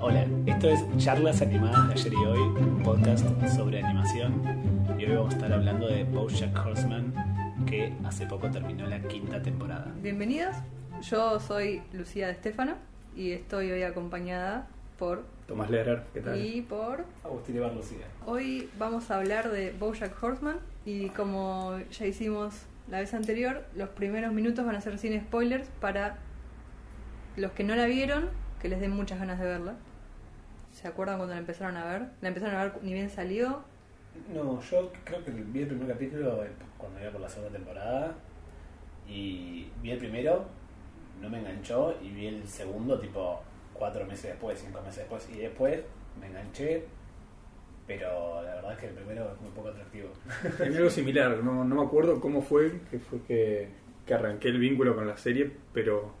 Hola, esto es Charlas Animadas de ayer y hoy, un podcast sobre animación. Y hoy vamos a estar hablando de Bojack Horseman, que hace poco terminó la quinta temporada. Bienvenidos, yo soy Lucía de Estefano y estoy hoy acompañada por Tomás Lehrer, ¿qué tal? y por Agustín Iván Lucía. hoy vamos a hablar de Bojack Horseman y como ya hicimos la vez anterior, los primeros minutos van a ser sin spoilers para los que no la vieron, que les den muchas ganas de verla. ¿Se acuerdan cuando la empezaron a ver? La empezaron a ver ni bien salió. No, yo creo que vi el primer capítulo cuando iba por la segunda temporada y vi el primero, no me enganchó y vi el segundo tipo cuatro meses después, cinco meses después y después me enganché, pero la verdad es que el primero es muy poco atractivo. A mí algo similar, no, no me acuerdo cómo fue que fue que, que arranqué el vínculo con la serie, pero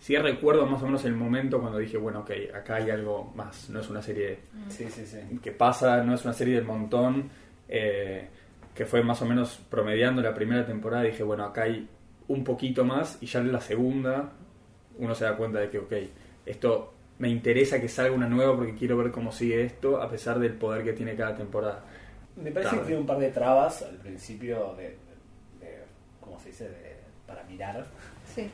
sí recuerdo más o menos el momento cuando dije, bueno, ok, acá hay algo más, no es una serie Sí, sí, sí. que pasa, no es una serie del montón, eh, que fue más o menos promediando la primera temporada, dije, bueno, acá hay un poquito más, y ya en la segunda uno se da cuenta de que, ok, esto me interesa que salga una nueva porque quiero ver cómo sigue esto, a pesar del poder que tiene cada temporada. Me parece Tarde. que tiene un par de trabas al principio de, de- ¿cómo se dice? De- para mirar. Sí.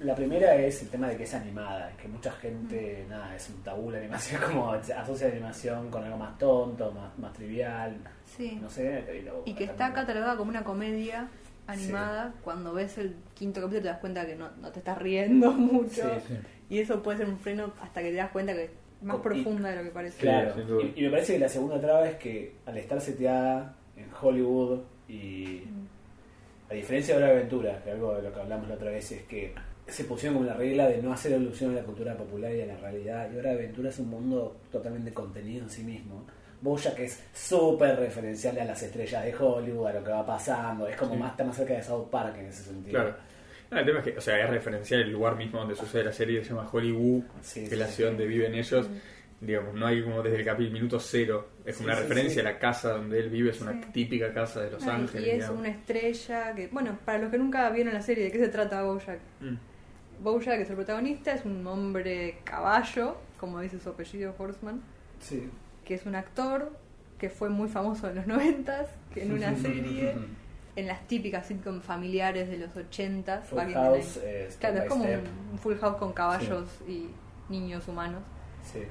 La primera es el tema de que es animada, que mucha gente, nada, es un tabú la animación, como asocia la animación con algo más tonto, más, más trivial, Sí. no sé. lo- Y que está catalogada como una comedia animada. Cuando ves el quinto capítulo te das cuenta que no, no te estás riendo mucho. Sí, sí. Y eso puede ser un freno hasta que te das cuenta que es más profunda de lo que parece. Claro, y, y me parece que la segunda traba es que al estar seteada en Hollywood y a diferencia de Hora de Aventura, que algo de lo que hablamos la otra vez es que se pusieron como la regla de no hacer alusión a la cultura popular y a la realidad. Y Hora de Aventura es un mundo totalmente contenido en sí mismo. Bojack es súper referencial a las estrellas de Hollywood, a lo que va pasando. Es como Sí. más, está más cerca de South Park en ese sentido. Claro. Ah, el tema es que, o sea, es referencial el lugar mismo donde sucede la serie, se llama Hollywood, Sí, que sí, es la sí. ciudad donde viven ellos. Digamos, no hay como desde el capítulo minuto cero, es Sí, una sí, referencia sí. a la casa donde él vive, es una Sí. típica casa de Los Ángeles. y es digamos. una estrella que, bueno, para los que nunca vieron la serie, ¿de qué se trata? Mm. Bojack, que es el protagonista, es un hombre caballo, como dice su apellido Horseman, Sí. que es un actor que fue muy famoso en los noventas, que en una serie, en las típicas sitcom familiares de los ochentas, Full House, 90s. eh, Step Claro, es como un full house con caballos y niños humanos. Sí.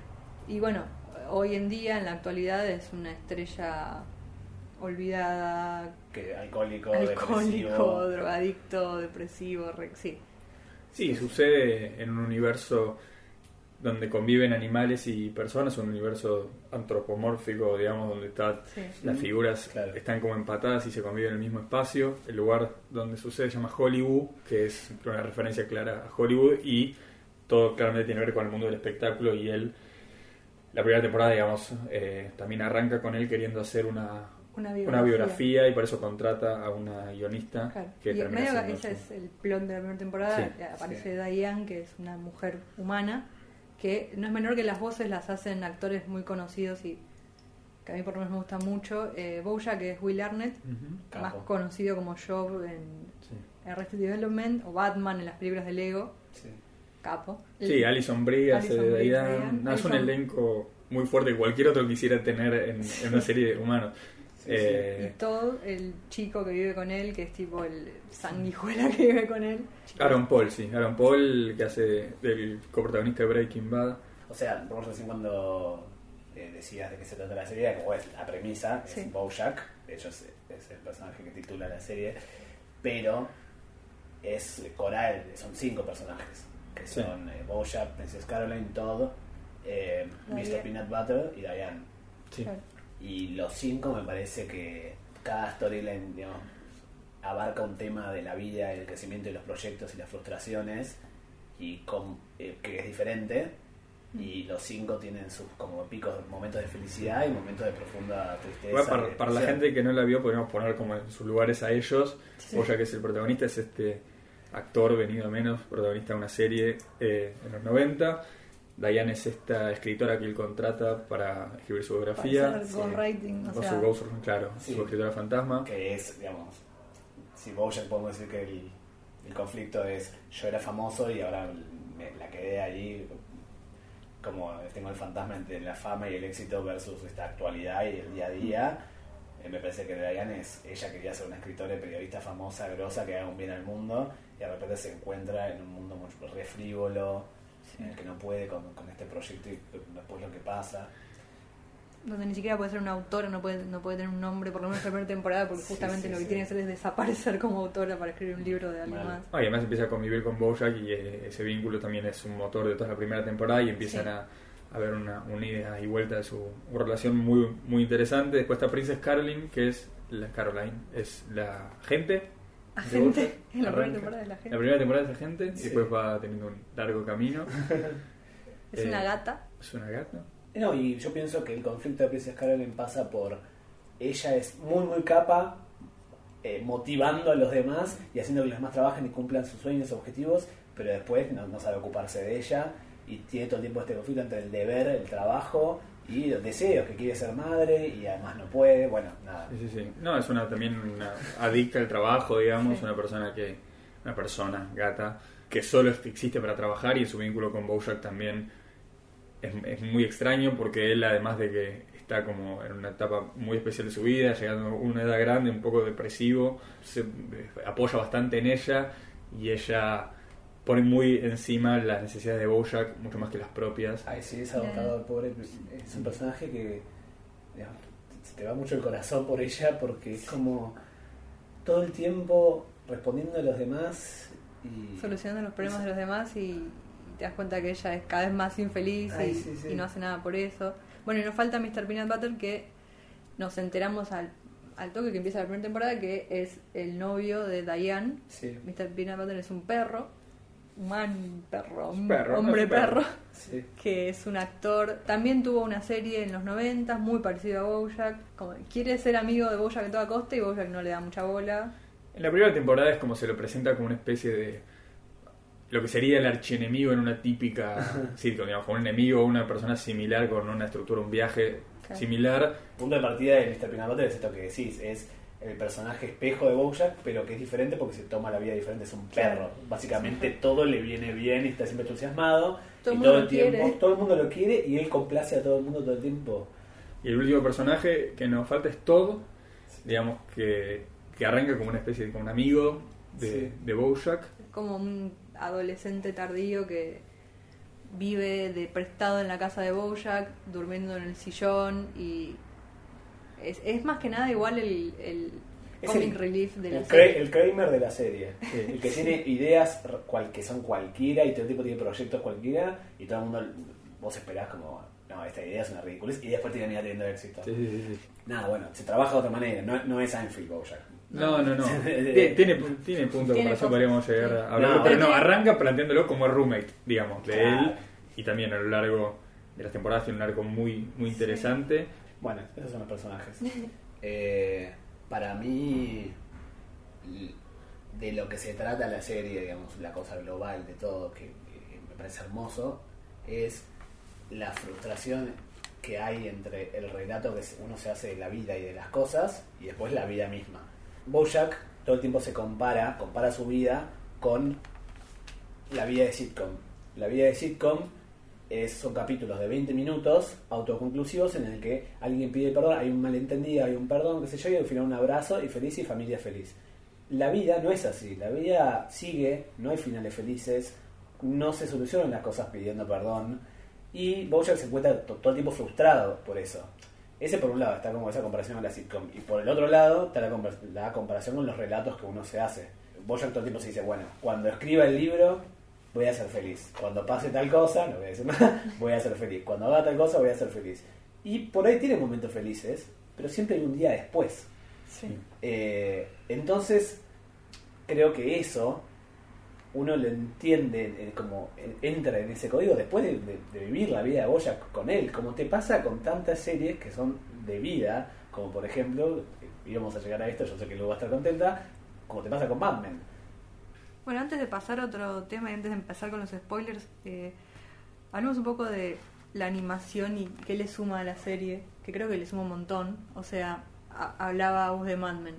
Y bueno, hoy en día, en la actualidad, es una estrella olvidada, Que alcohólico, alcohólico, depresivo. drogadicto, depresivo, re- sí. Sí, sucede en un universo donde conviven animales y personas, un universo antropomórfico, digamos, donde está, Sí. las figuras claro. están como empatadas y se conviven en el mismo espacio. El lugar donde sucede se llama Hollywood, que es una referencia clara a Hollywood y todo claramente tiene que ver con el mundo del espectáculo y él, la primera temporada, digamos, eh, también arranca con él queriendo hacer una, Una una biografía y por eso contrata a una guionista Claro. que y termina medio que es el plot de la primera temporada. Sí, eh, Aparece sí. Diane, que es una mujer humana, que no es menor que las voces las hacen actores muy conocidos y que a mí por lo menos me gusta mucho. Eh, Bojack, que es Will Arnett, más conocido como Job en Sí. Arrested Development o Batman en las películas de Lego, capo. Sí, Alison Brie hace Diane. Diane. No, es un elenco muy fuerte que cualquier otro quisiera tener en, en una serie de humanos. Sí, Eh, Y Todd, el chico que vive con él, que es tipo el sanguijuela que vive con él. Aaron Paul, sí. Aaron Paul, que hace del coprotagonista de Breaking Bad. O sea, vos recién cuando eh, decías de qué se trata la serie, como es la premisa, Sí. es Bojack, de hecho es, es el personaje que titula la serie, pero es coral, son cinco personajes, que Sí. son eh, Bojack, Princess Caroline, Todd, eh, Mr. Peanut Butter y Diane. Sí. Claro. Y los cinco me parece que cada storyline, digamos, abarca un tema de la vida, el crecimiento y los proyectos y las frustraciones, y con, eh, que es diferente. Y los cinco tienen sus como picos, momentos de felicidad y momentos de profunda tristeza. Y para, para la gente que no la vio, podemos poner como en sus lugares a ellos. Sí. Boya, que es el protagonista, es este actor venido a menos, protagonista de una serie eh, en los 90. Diane es esta escritora que él contrata para escribir su biografía. Para hacer ghostwriting, o Con sea, su ghost, claro, Sí. su escritora fantasma. Que es, digamos, si Bojack podemos decir que el, el conflicto es yo era famoso y ahora me la quedé ahí como tengo el fantasma entre la fama y el éxito versus esta actualidad y el día a día. Eh, me parece que Diane es, ella quería ser una escritora y periodista famosa, grosa, que haga un bien al mundo y de repente se encuentra en un mundo muy re frívolo, en el que no puede con, con este proyecto y después lo que pasa donde ni siquiera puede ser una autora, no puede, no puede tener un nombre, por lo menos en la primera temporada, porque justamente lo que tiene que hacer es desaparecer como autora para escribir un libro de alguien más. y además empieza a convivir con Bojack y eh, ese vínculo también es un motor de toda la primera temporada y empiezan a, a, ver una, una ida y vuelta de su relación muy, muy interesante. Después está Princess Caroline, que es la Caroline, es la gente. Agente, en la primera temporada es la gente. La primera temporada es la gente y después va teniendo un largo camino. es una eh, gata. Es una gata. No, y yo pienso que el conflicto de Princess Caroline pasa por ella es muy, muy capa, eh, motivando a los demás y haciendo que los demás trabajen y cumplan sus sueños, objetivos, pero después no, sabe ocuparse de ella y tiene todo el tiempo este conflicto entre el deber, el trabajo y los deseos, que quiere ser madre y además no puede, bueno, nada. Sí, sí, sí. No, es una también una adicta al trabajo, digamos, una persona que, una persona, gata, que solo existe para trabajar y su vínculo con Bojack también es, muy extraño porque él, además de que está como en una etapa muy especial de su vida, llegando a una edad grande, un poco depresivo, se apoya bastante en ella y ella pone muy encima las necesidades de Bojack, mucho más que las propias. Ay, sí, es adoptado, pobre. Es un personaje que te va mucho el corazón por ella porque es como todo el tiempo respondiendo a los demás y solucionando los problemas de los demás y te das cuenta que ella es cada vez más infeliz y, no hace nada por eso. Bueno, y nos falta Mr. Peanut Butter que nos enteramos al, al toque que empieza la primera temporada que es el novio de Diane. Mr. Peanut Butter es un perro, un perro, un hombre perro, que es un actor. También tuvo una serie en los 90 muy parecido a Bojack. Como, quiere ser amigo de Bojack a toda costa y Bojack no le da mucha bola. En la primera temporada es como se lo presenta como una especie de lo que sería el archienemigo en una típica sitcom, digamos, con un enemigo o una persona similar con una estructura, un viaje similar. Punto de partida de Mr. Peanut es esto que decís, es el personaje espejo de Bojack, pero que es diferente porque se toma la vida diferente, es un perro. Básicamente todo le viene bien y está siempre entusiasmado. Todo, y todo el tiempo, todo el mundo lo quiere y él complace a todo el mundo todo el tiempo. Y el último personaje que nos falta es todo, digamos que, que arranca como una especie de como un amigo de, de Bojack. Como un adolescente tardío que vive de prestado en la casa de Bojack, durmiendo en el sillón y es, es más que nada igual el, el comic relief de la serie. El Kramer de la serie, el que tiene ideas cual, que son cualquiera y todo el tipo tiene proyectos cualquiera y todo el mundo, vos esperás como, no, esta idea es una ridícula y después termina teniendo éxito. Nada, bueno, se trabaja de otra manera, no, no es Anfield Bojack. No, no, no. tiene, tiene punto de comparación, podríamos llegar a hablar. pero no, arranca planteándolo como el roommate, digamos, de él. Y también a lo largo de las temporadas tiene un arco muy, muy interesante. Bueno, esos son los personajes. Eh, para mí, de lo que se trata la serie, digamos, la cosa global de todo, que, que me parece hermoso, es la frustración que hay entre el relato que uno se hace de la vida y de las cosas y después la vida misma. Bojack todo el tiempo se compara, compara su vida con la vida de sitcom. La vida de sitcom es, son capítulos de 20 minutos autoconclusivos en el que alguien pide perdón, hay un malentendido, hay un perdón, qué sé yo, y al final un abrazo y feliz y familia feliz. La vida no es así, la vida sigue, no hay finales felices, no se solucionan las cosas pidiendo perdón y Bojack se encuentra todo el tiempo frustrado por eso. Ese por un lado está como esa comparación con la sitcom. Y por el otro lado está la, comparación con los relatos que uno se hace. Bojack todo el tiempo se dice, bueno, cuando escriba el libro voy a ser feliz. Cuando pase tal cosa, no voy a decir nada, voy a ser feliz. Cuando haga tal cosa, voy a ser feliz. Y por ahí tiene momentos felices, pero siempre hay un día después. Eh, entonces, creo que eso uno lo entiende, eh, como entra en ese código después de, vivir la vida de Boya con él, como te pasa con tantas series que son de vida, como por ejemplo, íbamos a llegar a esto, yo sé que luego va a estar contenta, como te pasa con Batman. Bueno, antes de pasar a otro tema y antes de empezar con los spoilers, eh, hablemos un poco de la animación y qué le suma a la serie, que creo que le suma un montón. O sea, hablaba vos de Mad Men.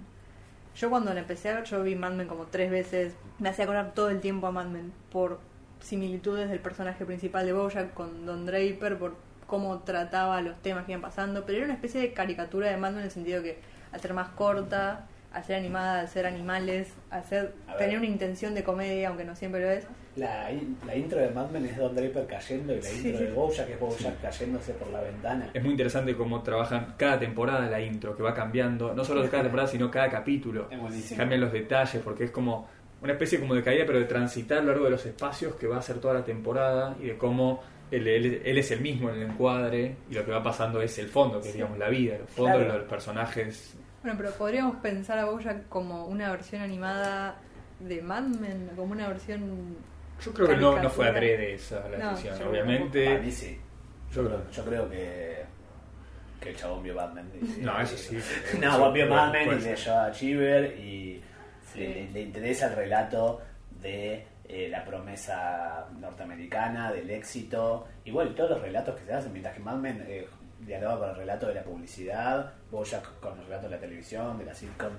Yo cuando la empecé a ver, yo vi Mad Men como tres veces. Me hacía acordar todo el tiempo a Mad Men por similitudes del personaje principal de Bojack con Don Draper, por cómo trataba los temas que iban pasando. Pero era una especie de caricatura de Mad Men en el sentido que al ser más corta, ser animada, ser animales, ver. tener una intención de comedia, aunque no siempre lo es. La, la intro de Mad Men es Don Draper cayendo y la Sí. intro de Bojack es Bojack cayéndose por la ventana. Es muy interesante cómo trabajan cada temporada la intro, que va cambiando, no solo cada temporada, sino cada capítulo. Es buenísimo. Cambian los detalles, porque es como una especie como de caída, pero de transitar a lo largo de los espacios que va a ser toda la temporada y de cómo él, él- él es el mismo en el encuadre y lo que va pasando es el fondo, que es digamos la vida, el fondo, Claro. los personajes. Bueno, pero podríamos pensar a Bojack como una versión animada de Mad Men, como una versión... Yo creo que no, no fue adrede esa la No, decisión, obviamente. Para mí sí. Yo creo. Yo creo que, que el chabón vio Batman. y- No, eso sí. No, vio Batman y ser. leyó a Chiver y Sí. le, le interesa el relato de eh, la promesa norteamericana, del éxito, bueno, y todos los relatos que se hacen, mientras que Mad Men eh, con el relato de la publicidad, Bojack con el relato de la televisión, de la sitcom.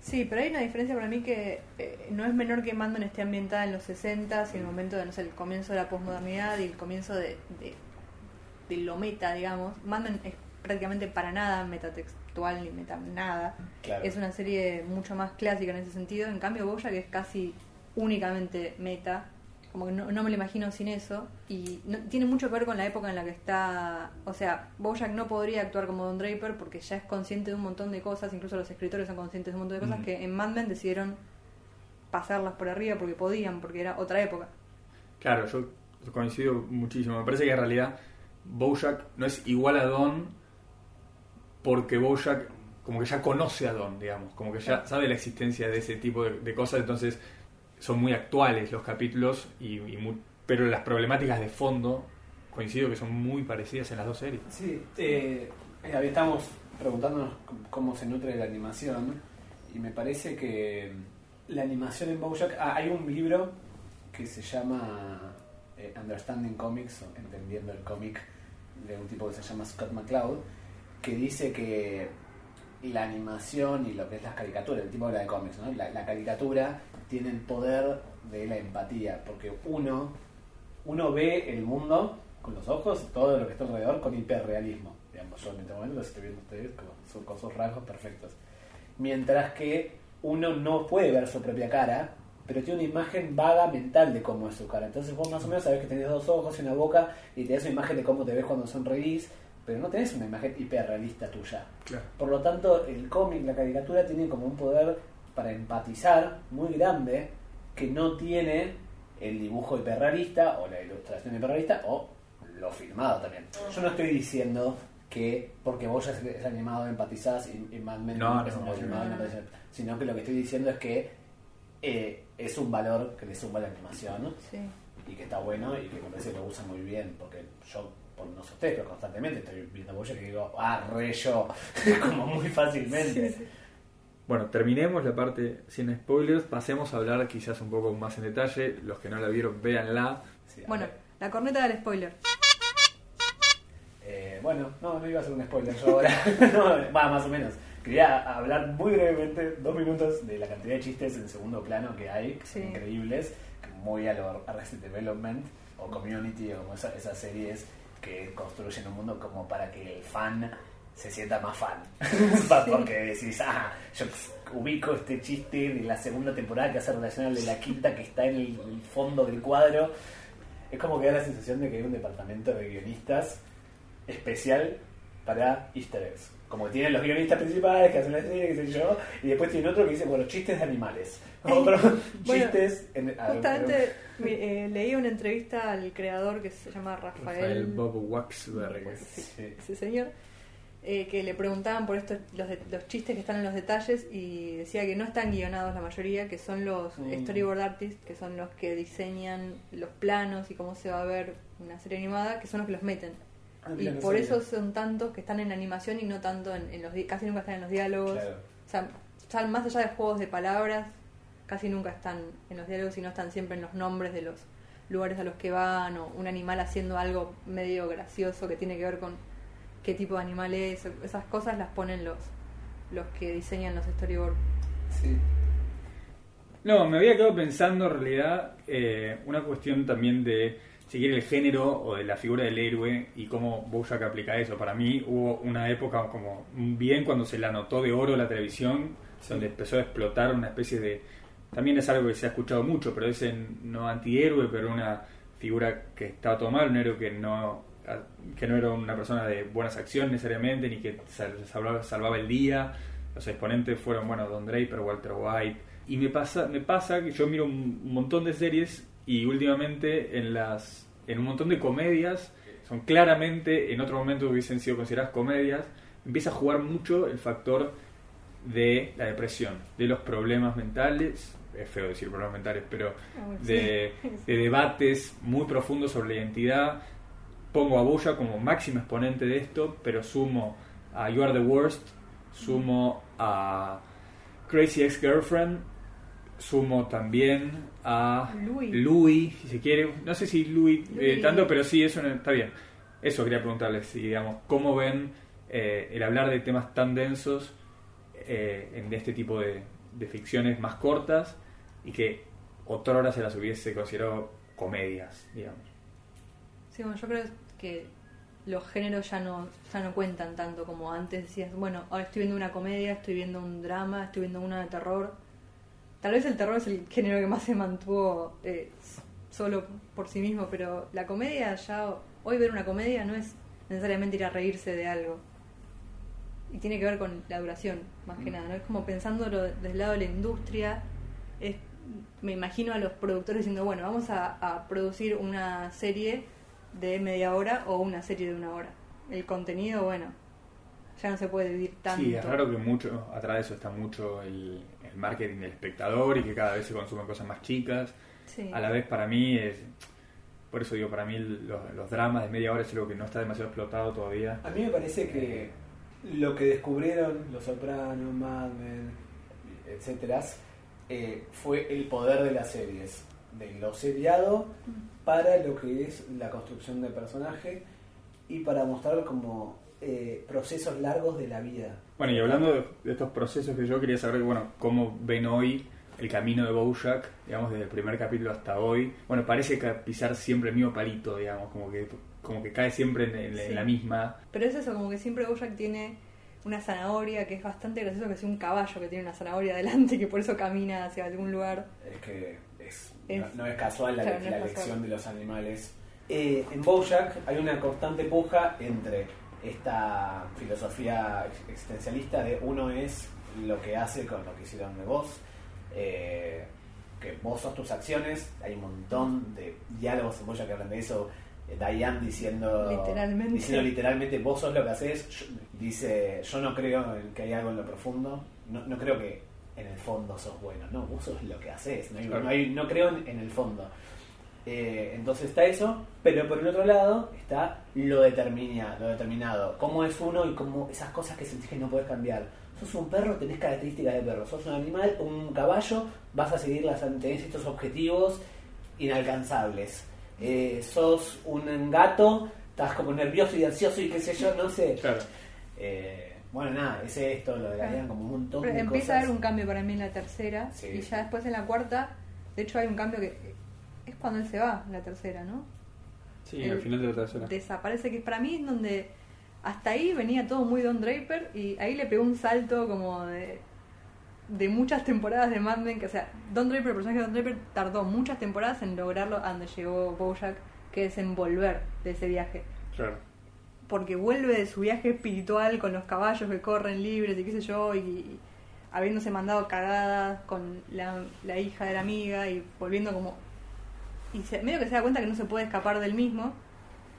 Sí, pero hay una diferencia para mí que eh, no es menor que Mad Men esté ambientada en los 60 y el momento de, no sé, el comienzo de la posmodernidad y el comienzo de, de, de lo meta, digamos. Mad Men es prácticamente para nada metatextual ni meta nada. Claro. Es una serie mucho más clásica en ese sentido. En cambio, Boya, que es casi únicamente meta, como que no, no me lo imagino sin eso. Y no- tiene mucho que ver con la época en la que está. O sea, Bojack no podría actuar como Don Draper porque ya es consciente de un montón de cosas, incluso los escritores son conscientes de un montón de cosas Mm. que en Mad Men decidieron pasarlas por arriba porque podían, porque era otra época. Claro, yo coincido muchísimo. Me parece que en realidad Bojack no es igual a Don porque Bojack como que ya conoce a Don, digamos, como que ya sabe la existencia de ese tipo de, de cosas, entonces son muy actuales los capítulos, y, y mu- pero las problemáticas de fondo coincido que son muy parecidas en las dos series. Sí, eh, estamos preguntándonos cómo se nutre la animación y me parece que la animación en Bojack... ah, hay un libro que se llama eh, Understanding Comics, o Entendiendo el cómic, de un tipo que se llama Scott McCloud, que dice que la animación y lo que es las caricaturas, el tipo habla de cómics, ¿no? la, caricatura tiene el poder de la empatía, porque uno, uno ve el mundo con los ojos, todo lo que está alrededor con hiperrealismo. Digamos, yo en este momento lo estoy viendo ustedes con, con sus rasgos perfectos. Mientras que uno no puede ver su propia cara, pero tiene una imagen vaga mental de cómo es su cara. Entonces vos más o menos sabés que tenés dos ojos y una boca y tenés una imagen de cómo te ves cuando sonreís, pero no tenés una imagen hiperrealista tuya. Claro. Por lo tanto, el cómic, la caricatura, tiene como un poder para empatizar muy grande que no tiene el dibujo hiperrealista o la ilustración hiperrealista o lo filmado también. Yo no estoy diciendo que porque vos ya es animado empatizás y, y Mad Men No, es no, no, filmado no sino que lo que estoy diciendo es que eh, es un valor que le suma la animación ¿no? Sí. y que está bueno y que me parece que lo usa muy bien porque yo por no sé ustedes pero constantemente. Estoy viendo Boya que digo ah re yo como muy fácilmente. Sí, sí. Bueno, terminemos la parte sin spoilers, pasemos a hablar quizás un poco más en detalle, los que no la vieron, véanla. Sí, Bueno, la corneta del spoiler. Eh, bueno no no iba a hacer un spoiler yo ahora. No, va más o menos. Quería hablar muy brevemente dos minutos de la cantidad de chistes en segundo plano que hay que son increíbles muy a lo Arrested Development o Community o como esa- esas series que construyen un mundo como para que el fan se sienta más fan. Porque decís, ah, yo ubico este chiste de la segunda temporada que hace relación al de la quinta que está en el, fondo del cuadro. Es como que da la sensación de que hay un departamento de guionistas especial para easter eggs. Como que tienen los guionistas principales que hacen la serie, qué sé yo, y después tiene otro que dice, bueno, chistes de animales. Otro, Bueno, chistes... En, Justamente eh, leí una entrevista al creador que se llama Rafael, Rafael Bob Waxberg. Sí, Sí. ese señor, eh, que le preguntaban por estos los, de- los chistes que están en los detalles y decía que no están guionados la mayoría, que son los Mm. storyboard artists, que son los que diseñan los planos y cómo se va a ver una serie animada, que son los que los meten. Ah, Y no por sabía. eso son tantos que están en animación y no tanto en, en los di- casi nunca están en los diálogos. Claro. O sea, ya más allá de juegos de palabras, casi nunca están en los diálogos, sino están siempre en los nombres de los lugares a los que van o un animal haciendo algo medio gracioso que tiene que ver con qué tipo de animal es. Esas cosas las ponen los, los que diseñan los storyboards. Sí. No, me había quedado pensando en realidad eh, una cuestión también de seguir el género o de la figura del héroe y cómo Bojack aplica eso. Para mí hubo una época como bien cuando se la notó de oro la televisión, Sí. donde empezó a explotar una especie de... También es algo que se ha escuchado mucho, pero es en- no antihéroe, pero una figura que estaba todo mal, un héroe que no, que no era una persona de buenas acciones necesariamente, ni que sal- salvaba, salvaba el día. Los exponentes fueron, bueno, Don Draper, Walter White. Y me pasa, me pasa que yo miro un montón de series y últimamente en las en un montón de comedias son claramente en otro momento hubiesen sido consideradas comedias empieza a jugar mucho el factor de la depresión de los problemas mentales es feo decir problemas mentales pero Ah, de, debates muy profundos sobre la identidad pongo a Boya como máximo exponente de esto pero sumo a You Are the Worst sumo a Crazy Ex-Girlfriend sumo también a Louis. Louis, si se quiere. No sé si Louis, eh, Louis. tanto, pero sí, eso no- está bien. Eso quería preguntarles, si, digamos, cómo ven eh, el hablar de temas tan densos eh, en este tipo de, de ficciones más cortas y que otrora se las hubiese considerado comedias, digamos. Sí, bueno, yo creo que los géneros ya no, ya no cuentan tanto como antes decías, bueno, ahora estoy viendo una comedia, estoy viendo un drama, estoy viendo una de terror. Tal vez el terror es el género que más se mantuvo eh, solo por sí mismo, pero la comedia ya, hoy ver una comedia no es necesariamente ir a reírse de algo. Y tiene que ver con la duración, más que nada, ¿no? Es como pensándolo desde el lado de la industria, es, me imagino a los productores diciendo, bueno, vamos a, a producir una serie de media hora o una serie de una hora. El contenido, bueno, ya no se puede dividir tanto. Sí, es raro que mucho, atrás de eso está mucho el, el marketing del espectador y que cada vez se consumen cosas más chicas. Sí. A la vez para mí es... Por eso digo, para mí los, los dramas de media hora es algo que no está demasiado explotado todavía. A mí me parece que lo que descubrieron Los Sopranos, Mad Men, etcétera, eh, fue el poder de las series, de lo seriado para lo que es la construcción de personaje y para mostrar como eh, procesos largos de la vida. Bueno, y hablando de, de estos procesos que yo quería saber, bueno, cómo ven hoy el camino de Bojack, digamos, desde el primer capítulo hasta hoy. Bueno, parece que pisar siempre el mismo palito, digamos, como que, como que cae siempre en, en- en Sí. la misma. Pero es eso, como que siempre Bojack tiene una zanahoria que es bastante gracioso, que es un caballo que tiene una zanahoria adelante y que por eso camina hacia algún lugar. Es que es, Es- no, no es casual la, claro, no es la casual. elección de los animales. Eh, en Bojack hay una constante puja entre esta filosofía ex- existencialista de uno es lo que hace con lo que hicieron de vos, eh, que vos sos tus acciones, hay un montón de diálogos en Bojack que hablan de eso, Diane diciendo Literalmente. diciendo literalmente vos sos lo que haces, Yo- dice yo no creo en que hay algo en lo profundo, no, no creo que en el fondo sos bueno, no, vos sos lo que haces, no, hay- Claro. no, hay- no creo en, en el fondo. Eh, entonces está eso, pero por el otro lado está lo determinado, lo determinado, cómo es uno y cómo esas cosas que sentís que no puedes cambiar. Sos un perro, tenés características de perro, sos un animal, un caballo, vas a seguir las tenés estos objetivos inalcanzables. Eh, sos un gato, estás como nervioso y ansioso y qué sé yo, no sé. Claro. Eh, bueno, nada, es esto, lo de la Claro. vida, como un montón Pero de empieza cosas. a haber un cambio para mí en la tercera Sí. y ya después en la cuarta, de hecho hay un cambio que es cuando él se va, la tercera, ¿no? Sí, al final de la tercera. Desaparece, que para mí es donde hasta ahí venía todo muy Don Draper y ahí le pegó un salto como de, de muchas temporadas de Mad Men, que o sea, Don Draper, el personaje de Don Draper tardó muchas temporadas en lograrlo a donde llegó Bojack, que es en volver de ese viaje. Claro. porque vuelve de su viaje espiritual con los caballos que corren libres y qué sé yo, y, y habiéndose mandado cagadas con la, la hija de la amiga y volviendo como... Y se, medio que se da cuenta que no se puede escapar del mismo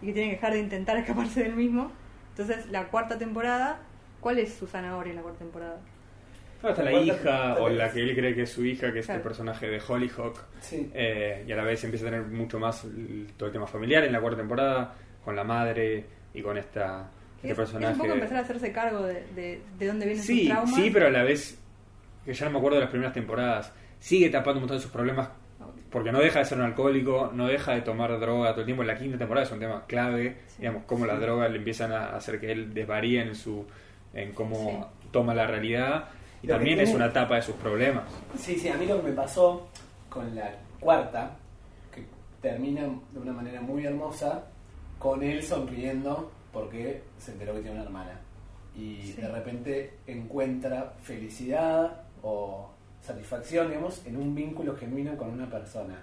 y que tiene que dejar de intentar escaparse del mismo. Entonces, la cuarta temporada, ¿cuál es su zanahoria en la cuarta temporada? Está la hija, o la que él cree que es su hija, que es Claro. el personaje de Hollyhock. Sí. Eh, y a la vez empieza a tener mucho más todo el tema familiar en la cuarta temporada, con la madre y con esta, este Es, es personaje. un poco empezar a hacerse cargo de, de, de dónde vienen Sí, sus traumas. sí, pero a la vez, que ya no me acuerdo de las primeras temporadas, sigue tapando un montón de sus problemas porque no deja de ser un alcohólico, no deja de tomar droga todo el tiempo. En la quinta temporada es un tema clave, Sí. digamos, cómo las drogas le empiezan a hacer que él desvaríe en su en cómo Sí. toma la realidad. Y Lo también tiene- es una etapa de sus problemas. Sí, sí, a mí lo que me pasó con la cuarta, que termina de una manera muy hermosa, con él sonriendo porque se enteró que tiene una hermana. Y Sí. de repente encuentra felicidad o satisfacción, digamos, en un vínculo genuino con una persona.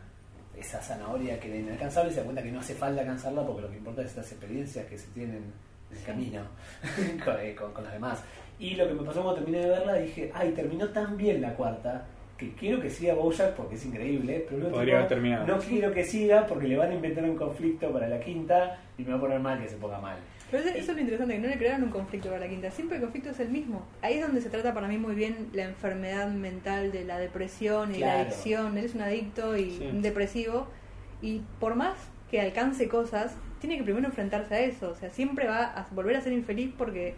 Esa zanahoria que era inalcanzable se da cuenta que no hace falta alcanzarla porque lo que importa es estas experiencias que se tienen en el camino con, eh, con- con los demás. Y lo que me pasó cuando terminé de verla, dije, ay, terminó tan bien la cuarta, que quiero que siga Bojack porque es increíble, pero Podría haber terminado. no quiero que siga porque le van a inventar un conflicto para la quinta y me va a poner mal que se ponga mal. Pero eso, eso es lo interesante, que no le crearon un conflicto para la quinta. Siempre el conflicto es el mismo. Ahí es donde se trata para mí muy bien la enfermedad mental de la depresión y la adicción. Él es un adicto y Sí. un depresivo. Y por más que alcance cosas, tiene que primero enfrentarse a eso. O sea, siempre va a volver a ser infeliz porque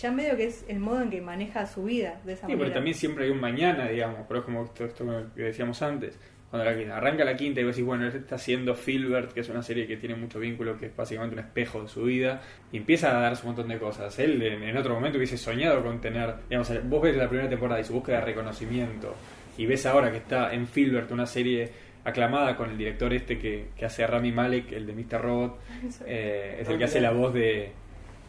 ya medio que es el modo en que maneja su vida de esa Sí, manera. porque también siempre hay un mañana, digamos, pero es como esto, esto que decíamos antes. Cuando la- arranca la quinta y vos decís, bueno, él está haciendo Filbert, que es una serie que tiene mucho vínculo, que es básicamente un espejo de su vida, y empieza a darse un montón de cosas. Él en, en otro momento hubiese soñado con tener, digamos, vos ves la primera temporada y su búsqueda de reconocimiento, y ves ahora que está en Filbert, una serie aclamada con el director este que, que hace a Rami Malek, el de Mr. Robot, eh, es el que hace la voz de,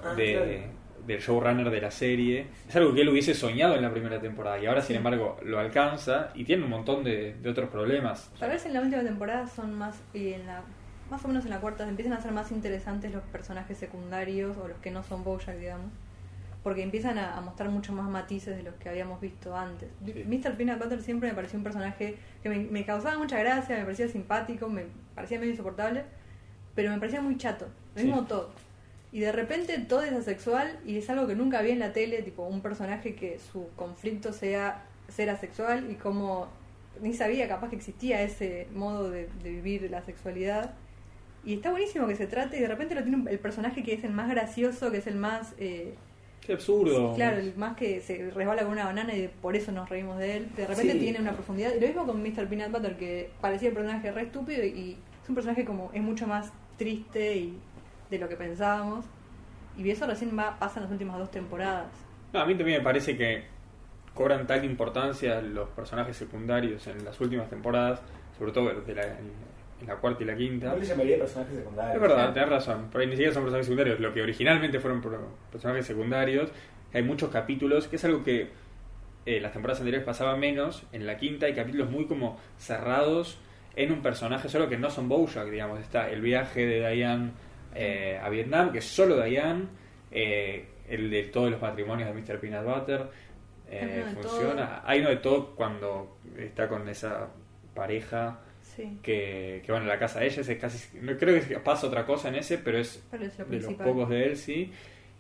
Ah, de-. Del showrunner de la serie. Es algo que él hubiese soñado en la primera temporada y ahora, sin embargo, lo alcanza y tiene un montón de, de otros problemas. Tal vez en la última temporada son más, y en la más o menos en la cuarta, empiezan a ser más interesantes los personajes secundarios o los que no son Bojack, digamos. Porque empiezan a, a mostrar mucho más matices de los que habíamos visto antes. Sí. Mr. Peanut Butter siempre me pareció un personaje que me, me causaba mucha gracia, me parecía simpático, me parecía medio insoportable, pero me parecía muy chato. Lo Sí. mismo todo. Y de repente todo es asexual y es algo que nunca vi en la tele, tipo un personaje que su conflicto sea ser asexual y como ni sabía capaz que existía ese modo de, de vivir la sexualidad. Y está buenísimo que se trate y de repente lo tiene un- el personaje que es el más gracioso, que es el más... eh, Qué absurdo. Claro, el más que se resbala con una banana y por eso nos reímos de él. De repente Sí. tiene una profundidad. Y lo mismo con Mr. Peanut Butter, que parecía un personaje re estúpido y es un personaje como es mucho más triste y de lo que pensábamos. Y eso recién va, pasa en las últimas dos temporadas. No, a mí también me parece que cobran tal importancia los personajes secundarios en las últimas temporadas, sobre todo de la, en, en la cuarta y la quinta. No le llamaría personajes secundarios. Es verdad, tenés razón. Pero ni siquiera son personajes secundarios. Lo que originalmente fueron pro- personajes secundarios. Hay muchos capítulos, que es algo que eh, las temporadas anteriores pasaba menos. En la quinta hay capítulos muy como cerrados en un personaje, solo que no son Bojack, digamos. Está el viaje de Diane eh, a Vietnam, que es solo Diane. eh, el de todos los matrimonios de Mr. Peanut Butter. eh, Hay de funciona. Hay uno de todo cuando está con esa pareja Sí, que, que a la casa de ella, es casi, no creo que pasa otra cosa en ese, pero es pero es lo de los pocos de él, sí,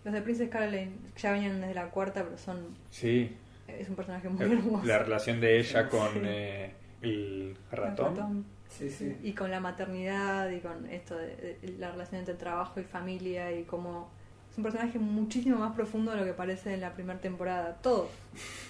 Los de Princess Caroline ya venían desde la cuarta, pero son sí, es un personaje muy hermoso. la relación de ella con Sí. eh, el El ratón, Sí, sí. Y con la maternidad y con esto de, de la relación entre trabajo y familia y cómo es un personaje muchísimo más profundo de lo que parece en la primera temporada. Todos.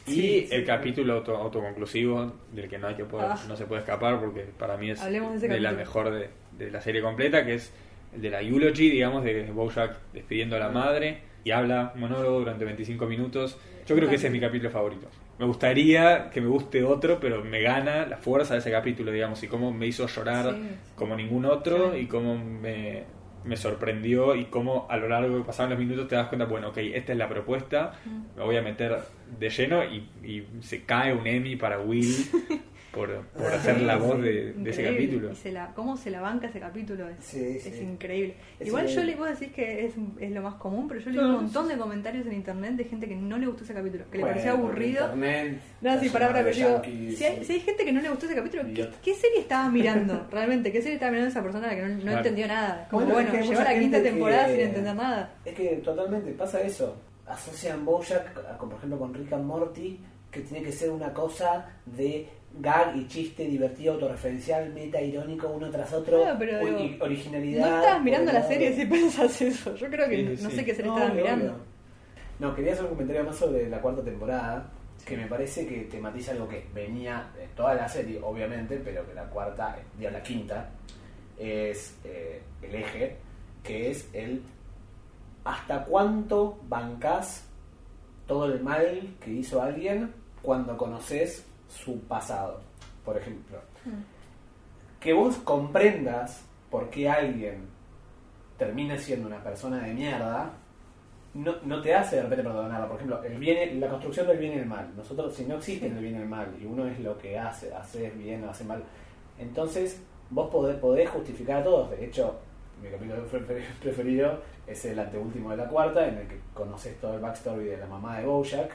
y Sí, sí. el capítulo auto- autoconclusivo del que no hay que poder- Ah. no se puede escapar porque para mí es Hablemos de la mejor de, de la serie completa, que es el de la eulogy, digamos, de Bojack despidiendo a la madre y habla un monólogo durante 25 minutos. Yo creo que ese es mi capítulo favorito. Me gustaría que me guste otro, pero me gana la fuerza de ese capítulo, digamos, y cómo me hizo llorar Sí, sí. como ningún otro Sí. y cómo me, me sorprendió y cómo a lo largo que pasaban los minutos te das cuenta, bueno, ok, esta es la propuesta, me voy a meter de lleno y, y se cae un Emmy para Will por, por hacer la voz de, de ese capítulo. Y se la, cómo se la banca ese capítulo es, Sí, es increíble. Es Igual yo increíble. le puedo decir que es, es lo más común, pero yo leí No, un montón de comentarios en internet de gente que no le gustó ese capítulo, que le parecía aburrido. Internet, No, sí, para, para, pero si hay, si hay gente que no le gustó ese capítulo, ¿qué, serie estaba mirando realmente? ¿Qué serie estaba mirando esa persona a la que no, no Claro. entendió nada? Como Bueno, es bueno, que hay llegó a mucha la quinta temporada que- sin entender nada. Es que totalmente pasa eso. Asocian Bojack, a- por ejemplo, con Rick and Morty, que tiene que ser una cosa de gag y chiste divertido, autorreferencial, meta, irónico, uno tras otro, Claro, pero o- digo, y- originalidad. No estabas mirando la serie si pensás eso. Yo creo que Sí, no sí. sé qué serie No, estabas mirando. obvio. No, quería hacer un comentario más sobre la cuarta temporada, que me parece que tematiza algo que venía de toda la serie, obviamente, pero que la cuarta, ya la quinta, es eh, el eje, que es el hasta cuánto bancás todo el mal que hizo alguien cuando conoces su pasado. Por ejemplo, Mm. que vos comprendas por qué alguien termina siendo una persona de mierda, no, no te hace de repente perdonarla. Por ejemplo, el bien, la construcción del bien y el mal. Nosotros, si no existe el bien y el mal, y uno es lo que hace, hace bien o hace mal, entonces vos podés, podés justificar a todos. De hecho, mi capítulo pre- pre- preferido es el anteúltimo de la cuarta, en el que conoces todo el backstory de la mamá de Bojack,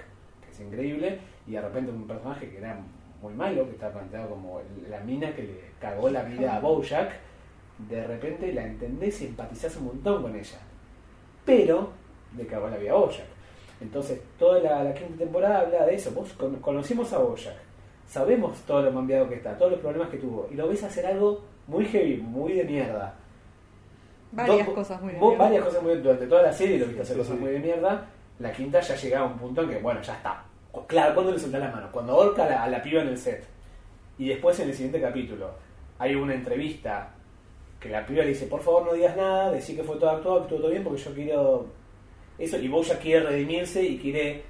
que es increíble, y de repente un personaje que era muy malo, que está planteado como la mina que le cagó la vida a Bojack, de repente la entendés y empatizás un montón con ella. Pero le cagó la vida a Bojack. Entonces, toda la, la quinta temporada habla de eso. Vos con- conocimos a Bojack, sabemos todo lo cambiado que está, todos los problemas que tuvo, y lo ves hacer algo muy heavy, muy de mierda. Varias cosas muy vos bien. varias cosas muy durante toda la serie lo viste hacer Sí, cosas sí. muy de mierda la quinta ya llegaba a un punto en que bueno ya está claro cuando le soltá la mano cuando ahorca a la, a la piba en el set y después en el siguiente capítulo hay una entrevista que la piba le dice por favor no digas nada decí que fue todo actuado que estuvo todo bien porque yo quiero eso y vos ya quiere redimirse y quiere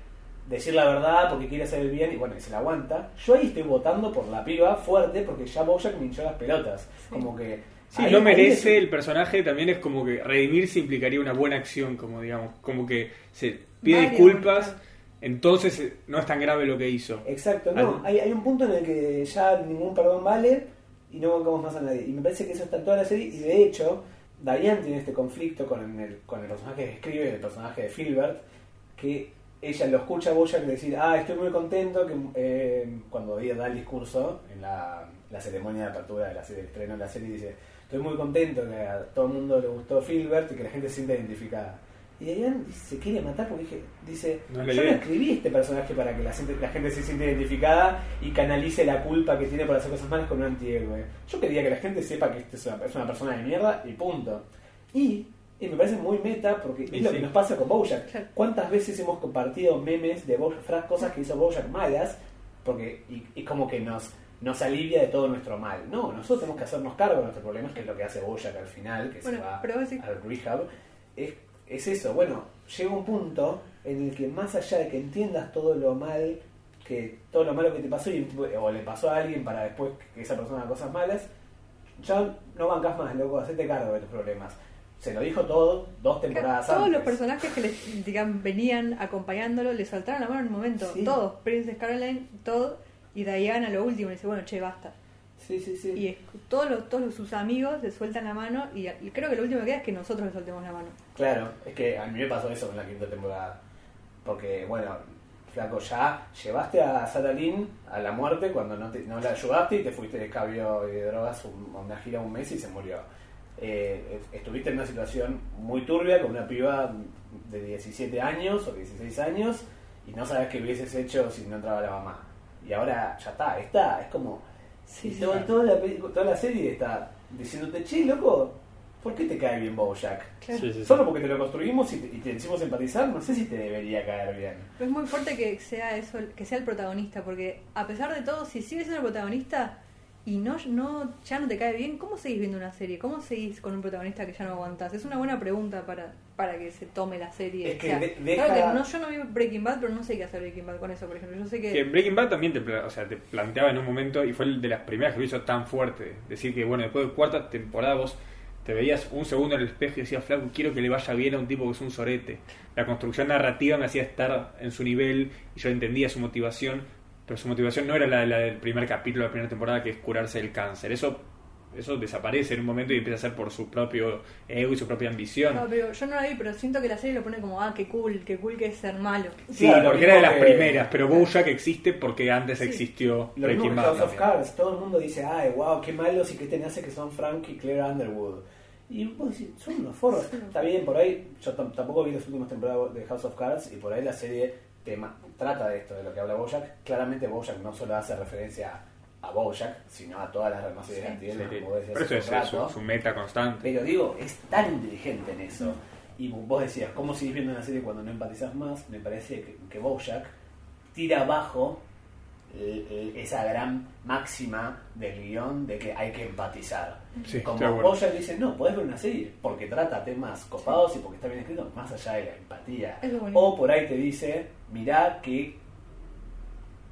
decir la verdad porque quiere hacer el bien y bueno y se la aguanta. Yo ahí estoy votando por la piba fuerte porque ya Bojack me hinchó las pelotas. Como que Sí, ahí- no merece es- el personaje, también es como que redimirse implicaría una buena acción, como digamos, como que se pide disculpas. Entonces eh, no es tan grave lo que hizo. Exacto, no, hay, hay un punto en el que ya ningún perdón vale y no bancamos más a nadie. Y me parece que eso está en toda la serie y de hecho, Diane tiene este conflicto con el, con el personaje que escribe, el personaje de Filbert, que ella lo escucha a Bojack decir, ah, estoy muy contento que eh, cuando ella da el discurso en la, la ceremonia de apertura de la serie, el estreno de la serie, dice, estoy muy contento que a todo el mundo le gustó Filbert y que la gente se sienta identificada. Y Diane se quiere matar porque dije, dice, No yo no escribí este personaje para que la gente, la gente se sienta identificada y canalice la culpa que tiene por hacer cosas malas con un antihéroe. Yo quería que la gente sepa que este es una, es una persona de mierda y punto. Y, y me parece muy meta porque es lo sí. que nos pasa con Bojack. ¿Cuántas veces hemos compartido memes de Bojack, cosas que hizo Bojack malas? Porque, y, y como que nos, nos alivia de todo nuestro mal. No, nosotros tenemos que hacernos cargo de nuestros problemas, que es lo que hace Bojack al final, que Bueno, se va al rehab. Es, es eso, bueno, llega un punto en el que más allá de que entiendas todo lo mal, que todo lo malo que te pasó y- o le pasó a alguien para después que esa persona haga cosas malas, ya no bancas más, loco, hacete cargo de tus problemas. Se lo dijo todo dos temporadas Todos antes. los personajes que les, digamos, venían acompañándolo le soltaron la mano en un momento. Sí. Todos. Princess Caroline, todo. Y Diana lo último. Le dice, bueno, che, basta. Sí, sí, sí. Y es- todos, los, todos los- sus amigos le sueltan la mano. Y, y creo que lo último que queda es que nosotros le soltemos la mano. Claro, es que a mí me pasó eso con la quinta temporada. Porque, bueno, flaco, ya llevaste a Sarah Lynn a la muerte cuando no, te- no la ayudaste y te fuiste de cabio y de drogas un- a una gira un mes y se murió. Eh, estuviste en una situación muy turbia con una piba de 17 años o 16 años y no sabes qué hubieses hecho si no entraba la mamá. Y ahora ya está, está, es como... Sí, y sí. todo- toda, la, toda la serie está diciéndote, che, loco, ¿por qué te cae bien Bojack? Claro. Sí, sí, sí. Solo porque te lo construimos y te, y te hicimos empatizar, no sé si te debería caer bien. Pero es muy fuerte que sea eso, que sea el protagonista, porque a pesar de todo, si sigue siendo el protagonista y no, no ya no te cae bien, ¿cómo seguís viendo una serie? ¿Cómo seguís con un protagonista que ya no aguantás? Es una buena pregunta para, para que se tome la serie. Es que O sea, de- deja- claro que no, yo no vi Breaking Bad, pero no sé qué hacer Breaking Bad con eso, por ejemplo. Yo sé que... Que Breaking Bad también te, pla- o sea, te planteaba en un momento, y fue el de las primeras que lo hizo tan fuerte, decir que, bueno, después de cuarta temporada vos te veías un segundo en el espejo y decías, flaco, quiero que le vaya bien a un tipo que es un sorete. La construcción narrativa me hacía estar en su nivel y yo entendía su motivación, pero su motivación no era la, la del primer capítulo de la primera temporada, que es curarse del cáncer. Eso eso desaparece en un momento y empieza a ser por su propio ego y su propia ambición. No, pero yo no la vi, pero siento que la serie lo pone como, ah, qué cool, qué cool que es ser malo. Sí, Claro, porque era de las que- primeras, pero Bojack existe porque antes Sí. existió Lo Breaking Bad. House of. Cards, todo el mundo dice, ay, wow, qué malos y qué tenaces que son Frank y Claire Underwood. Y vos decís, son unos forros. Está bien, por ahí, yo tam- tampoco vi las últimas temporadas de House of Cards y por ahí la serie tema, trata de esto, de lo que habla Bojack. Claramente Bojack no solo hace referencia a, Bojack, sino a todas las demás series Sí. anteriores, Sí. como decías Pero eso es, su, meta constante. Pero digo, es tan inteligente en eso. Y vos decías, ¿cómo seguís viendo una serie cuando no empatizas más? Me parece que, que Bojack tira abajo esa gran máxima del guion de que hay que empatizar. Sí, Como de acuerdo. Bojack dice, no, podés ver una serie porque trata temas copados y porque está bien escrito, más allá de la empatía. O por ahí te dice, mirá que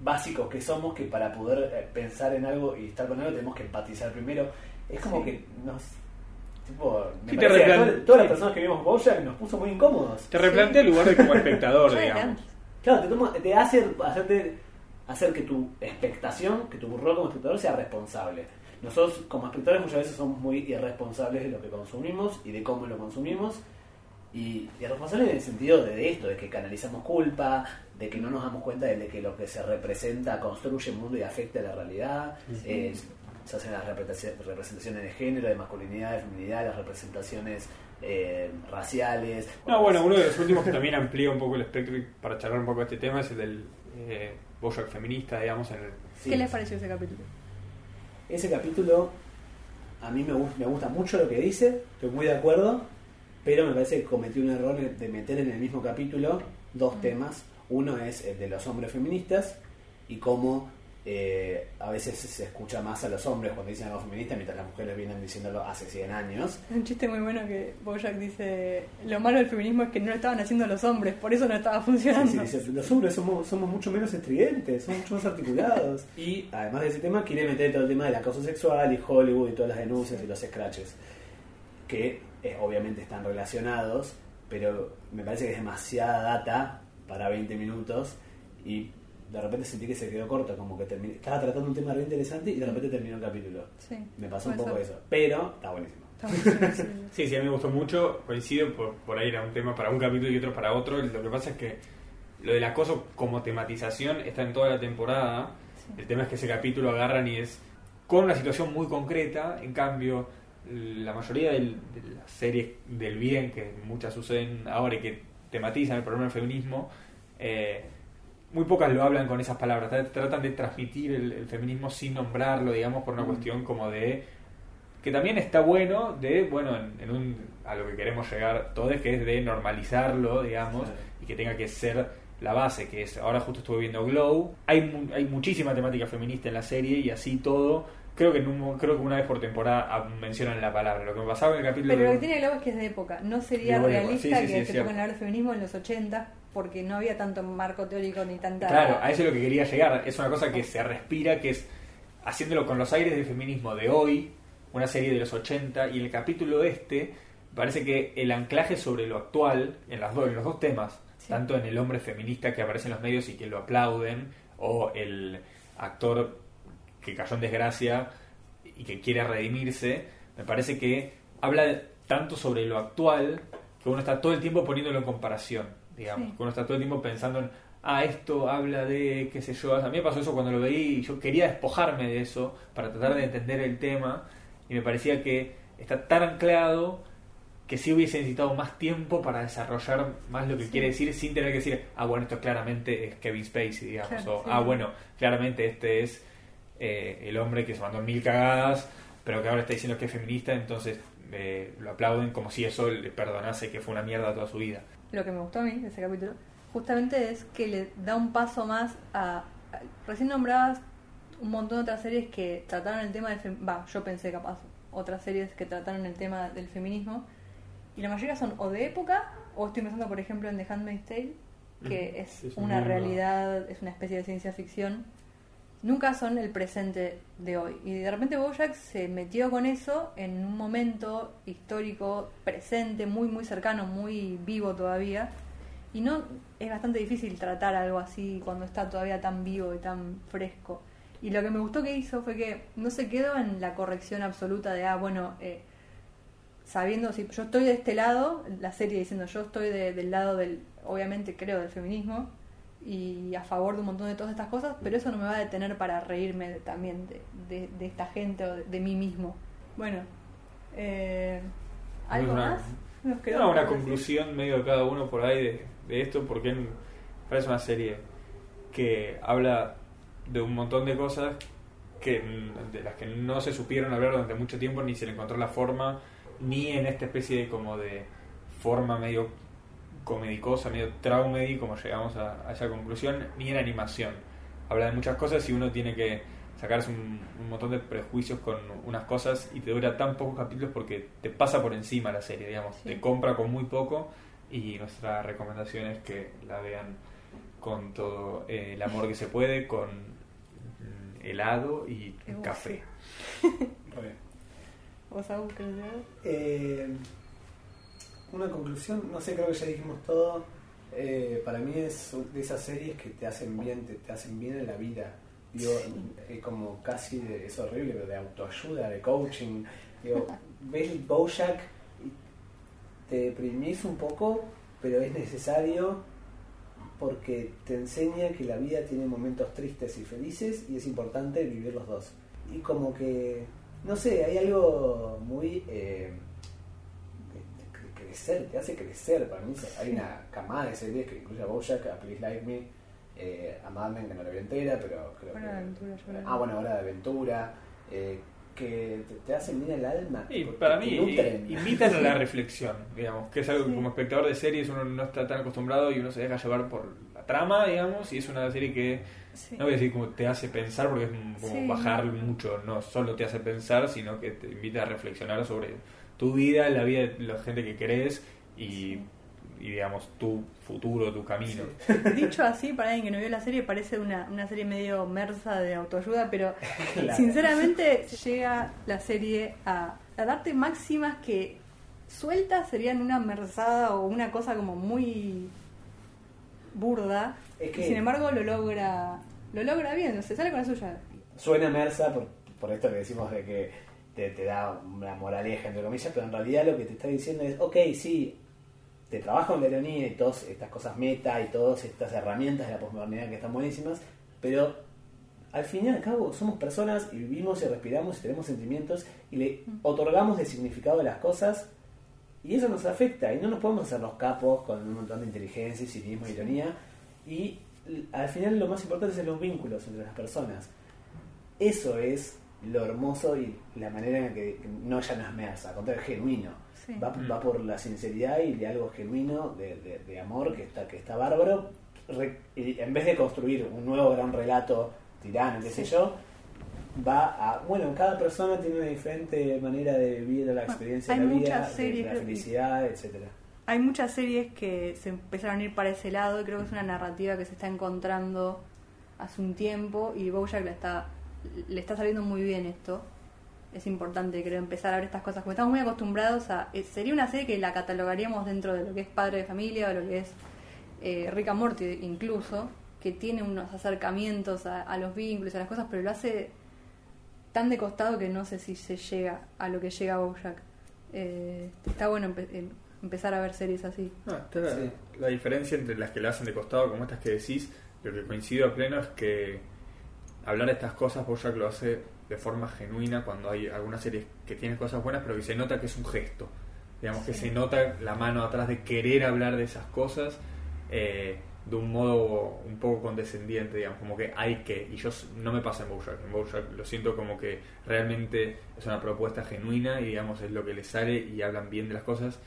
básicos que somos que para poder eh, pensar en algo y estar con algo tenemos que empatizar primero. Es como Sí. que nos. Tipo, me Sí, parece todas, todas las personas que vimos Bojack nos puso muy incómodos. Te replantea el lugar de como espectador, digamos. Claro, te, toma- te hace hacerte, hacer que tu expectación, que tu rol como espectador sea responsable. Nosotros como espectadores muchas veces somos muy irresponsables de lo que consumimos y de cómo lo consumimos. Y irresponsables en el sentido de, de esto, de que canalizamos culpa, de que no nos damos cuenta de que lo que se representa construye el mundo y afecta a la realidad. Eh, se hacen las representaci- representaciones de género, de masculinidad, de feminidad, las representaciones eh, raciales. No, bueno, uno de los últimos que también amplía un poco el espectro y para charlar un poco de este tema es el del eh, Bojack feminista, digamos, en el... Sí. ¿Qué les pareció ese capítulo? Ese capítulo a mí me, me gusta mucho lo que dice, estoy muy de acuerdo, pero me parece que cometí un error de meter en el mismo capítulo dos Mm. temas. Uno es el de los hombres feministas y cómo eh, a veces se escucha más a los hombres cuando dicen algo feminista mientras las mujeres vienen diciéndolo hace 100 años. Un chiste muy bueno que Bojack dice, lo malo del feminismo es que no lo estaban haciendo los hombres, por eso no estaba funcionando. Sí, sí, dice, los hombres somos, somos mucho menos estridentes, somos mucho más articulados. Y además de ese tema, quiere meter todo el tema del acoso sexual y Hollywood y todas las denuncias y los scratches, que eh, obviamente están relacionados, pero me parece que es demasiada data para 20 minutos y de repente sentí que se quedó corto, como que terminé, estaba tratando un tema re interesante y de repente terminó el capítulo. Sí, Me pasó un poco ser. eso, pero está buenísimo. Está buenísimo, sí. Sí, sí, a mí me gustó mucho, coincido, por, por ahí era un tema para un capítulo y otro para otro. Lo que pasa es que lo del acoso como tematización está en toda la temporada. Sí. El tema es que ese capítulo agarran y es con una situación muy concreta. En cambio, la mayoría del- de las series del bien, que muchas suceden ahora y que tematizan el problema del feminismo, eh, muy pocas lo hablan con esas palabras. Tra- Tratan de transmitir el, el feminismo sin nombrarlo, digamos, por una cuestión como de que también está bueno de, bueno, en, en un, a lo que queremos llegar todos, que es de normalizarlo, digamos, y que tenga que ser la base, que es, ahora justo estuve viendo Glow, hay, mu- hay muchísima temática feminista en la serie y así todo, creo que, en un- creo que una vez por temporada ah, mencionan la palabra, lo que me pasaba en el capítulo... Pero lo que tiene Globo es que es de época. No sería realista sí, sí, sí, que se toquen hablar de feminismo en los 80 porque no había tanto marco teórico ni tanta... Claro, a eso es lo que quería llegar. Es una cosa que se respira, que es haciéndolo con los aires del feminismo de hoy, una serie de los 80, y el capítulo este parece que el anclaje sobre lo actual, en, las dos en los dos temas, Sí. tanto en el hombre feminista que aparece en los medios y que lo aplauden, o el actor que cayó en desgracia y que quiere redimirse, me parece que habla tanto sobre lo actual que uno está todo el tiempo poniéndolo en comparación, digamos, Sí. que uno está todo el tiempo pensando en, ah, esto habla de, qué sé yo, a mí me pasó eso cuando lo veí y yo quería despojarme de eso para tratar de entender el tema y me parecía que está tan anclado que sí hubiese necesitado más tiempo para desarrollar más lo que Sí. quiere decir sin tener que decir, ah, bueno, esto claramente es Kevin Spacey, digamos, Claro, o, sí. ah, bueno, claramente este es eh, el hombre que se mandó mil cagadas, pero que ahora está diciendo que es feminista, entonces eh, lo aplauden como si eso le perdonase que fue una mierda toda su vida. Lo que me gustó a mí de ese capítulo justamente es que le da un paso más a... recién nombrabas un montón de otras series que trataron el tema del fem- va, yo pensé capaz, otras series que trataron el tema del feminismo y la mayoría son o de época o estoy pensando por ejemplo en The Handmaid's Tale que Ujú. es es un una realidad, es una especie de ciencia ficción nunca son el presente de hoy. Y de repente Bojack se metió con eso en un momento histórico presente, muy muy cercano, muy vivo todavía. Y no es bastante difícil tratar algo así cuando está todavía tan vivo y tan fresco. Y lo que me gustó que hizo fue que no se quedó en la corrección absoluta de, ah, bueno, eh, sabiendo si yo estoy de este lado, la serie diciendo yo estoy de- del lado del, obviamente creo, del feminismo y a favor de un montón de todas estas cosas, pero eso no me va a detener para reírme de- también de, de- de esta gente o de, mí mismo. Bueno, eh, ¿algo Una- más? Nos quedó una decir. conclusión medio de cada uno por ahí de, de esto, porque parece una serie que habla de un montón de cosas que de las que no se supieron hablar durante mucho tiempo, ni se le encontró la forma, ni en esta especie de como de forma medio comedicosa, medio traumedy, como llegamos a, a esa conclusión, ni en animación. Habla de muchas cosas y uno tiene que sacarse un, un montón de prejuicios con unas cosas y te dura tan pocos capítulos porque te pasa por encima la serie, digamos, Sí. te compra con muy poco y nuestra recomendación es que la vean con todo eh, el amor que se puede, con mm, helado y café. ¿Vos algo? Eh, una conclusión, no sé, creo que ya dijimos todo. Eh, para mí es de esas series que te hacen bien, te, te hacen bien en la vida. Digo, eh, como casi de, es horrible, pero de autoayuda, de coaching. Digo, ves Bojack y te deprimís un poco, pero es necesario porque te enseña que la vida tiene momentos tristes y felices y es importante vivir los dos. Y como que, no sé, hay algo muy... eh, crecer, te hace crecer. Para mí hay una camada de series que incluye a Bojack, a Please Like Me, eh, a Mad Men, que no la vi entera, pero creo que... Aventura. Ah, bueno, Hora de Aventura, eh, que te, te hacen bien el alma. Y para mí nutren. invitan a la reflexión, digamos, que es algo que Sí. como espectador de series uno no está tan acostumbrado y uno se deja llevar por la trama, digamos, y es una serie que Sí. no voy a decir como te hace pensar porque es como Sí. bajar mucho, no solo te hace pensar, sino que te invita a reflexionar sobre tu vida, la vida de la gente que querés y, y, digamos tu futuro, tu camino. Dicho así, para alguien que no vio la serie, parece una, una serie medio mersa de autoayuda, pero Claro. sinceramente llega la serie a, a darte máximas que sueltas serían una merzada o una cosa como muy burda. Es que- Y sin embargo lo logra lo logra bien, se sale con la suya. Suena mersa por, por esto que decimos de que te, te da una moraleja, entre comillas, pero en realidad lo que te está diciendo es, ok, sí, te trabajo en la ironía y todas estas cosas meta y todas estas herramientas de la posmodernidad que están buenísimas, pero al fin y al cabo somos personas y vivimos y respiramos y tenemos sentimientos y le otorgamos el significado de las cosas y eso nos afecta y no nos podemos hacer los capos con un montón de inteligencia, cinismo, e ironía y al final lo más importante es los vínculos entre las personas. Eso es lo hermoso y la manera en la que no ya no es mersa, al contrario, es genuino. Sí. Va, va por la sinceridad y de algo genuino, de, de- de amor, que está, que está bárbaro. Re- y en vez de construir un nuevo gran relato tirano, qué sé yo, va a. Bueno, cada persona tiene una diferente manera de vivir la experiencia de la vida, de la que- felicidad, etcétera Hay muchas series que se empezaron a ir para ese lado y creo que es una narrativa que se está encontrando hace un tiempo y Bojack le está, le está saliendo muy bien esto. Es importante, creo, empezar a ver estas cosas. Como estamos muy acostumbrados a... eh, sería una serie que la catalogaríamos dentro de lo que es Padre de Familia o lo que es eh, Rick and Morty incluso, que tiene unos acercamientos a, a los vínculos, a las cosas, pero lo hace tan de costado que no sé si se llega a lo que llega Bojack. Eh, está bueno empe- em- empezar a ver series así. Está la, Sí. la diferencia entre las que lo hacen de costado, como estas que decís, lo que coincido a pleno es que hablar de estas cosas, Bojack lo hace de forma genuina cuando hay algunas series que tienen cosas buenas, pero que se nota que es un gesto. Digamos que se nota la mano atrás de querer hablar de esas cosas eh, de un modo un poco condescendiente, digamos, como que hay que. Y yo no me pasa en Bojack. En Bojack lo siento como que realmente es una propuesta genuina y, digamos, es lo que les sale y hablan bien de las cosas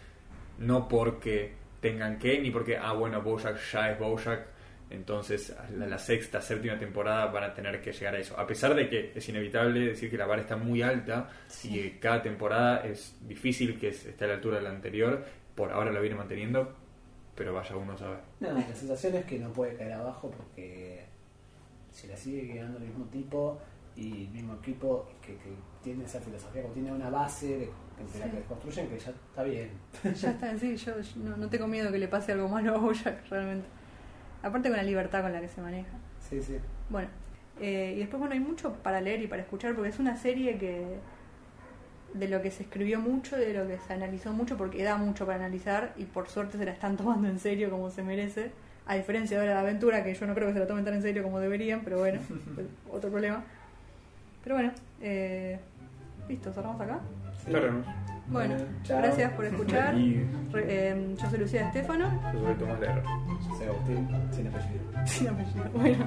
no porque tengan que, ni porque, ah, bueno, Bojack ya es Bojack, entonces a la, la sexta, séptima temporada van a tener que llegar a eso. A pesar de que es inevitable decir que la vara está muy alta y que cada temporada es difícil que es- esté a la altura de la anterior, por ahora lo viene manteniendo, pero vaya uno a saber. No, la sensación es que no puede caer abajo porque si la sigue quedando el mismo tipo y el mismo equipo que, que tiene esa filosofía, que tiene una base de, de la Sí. que construyen que ya está bien. Ya está, sí, yo yo no, no tengo miedo que le pase algo malo a Bojack realmente. Aparte con la libertad con la que se maneja. Sí, sí. Bueno, eh, y después bueno, hay mucho para leer y para escuchar porque es una serie que de lo que se escribió mucho, de lo que se analizó mucho, porque da mucho para analizar y por suerte se la están tomando en serio como se merece. A diferencia de de Aventura, que yo no creo que se la tomen tan en serio como deberían, pero bueno, es otro problema. Pero bueno, eh, listo, cerramos acá. Sí. Bueno, chao. gracias por escuchar. Y Re- eh, yo soy Lucía Estefano. yo soy Tomás Lerro. Yo soy Agustín, sin apellido. Sin apellido. Bueno,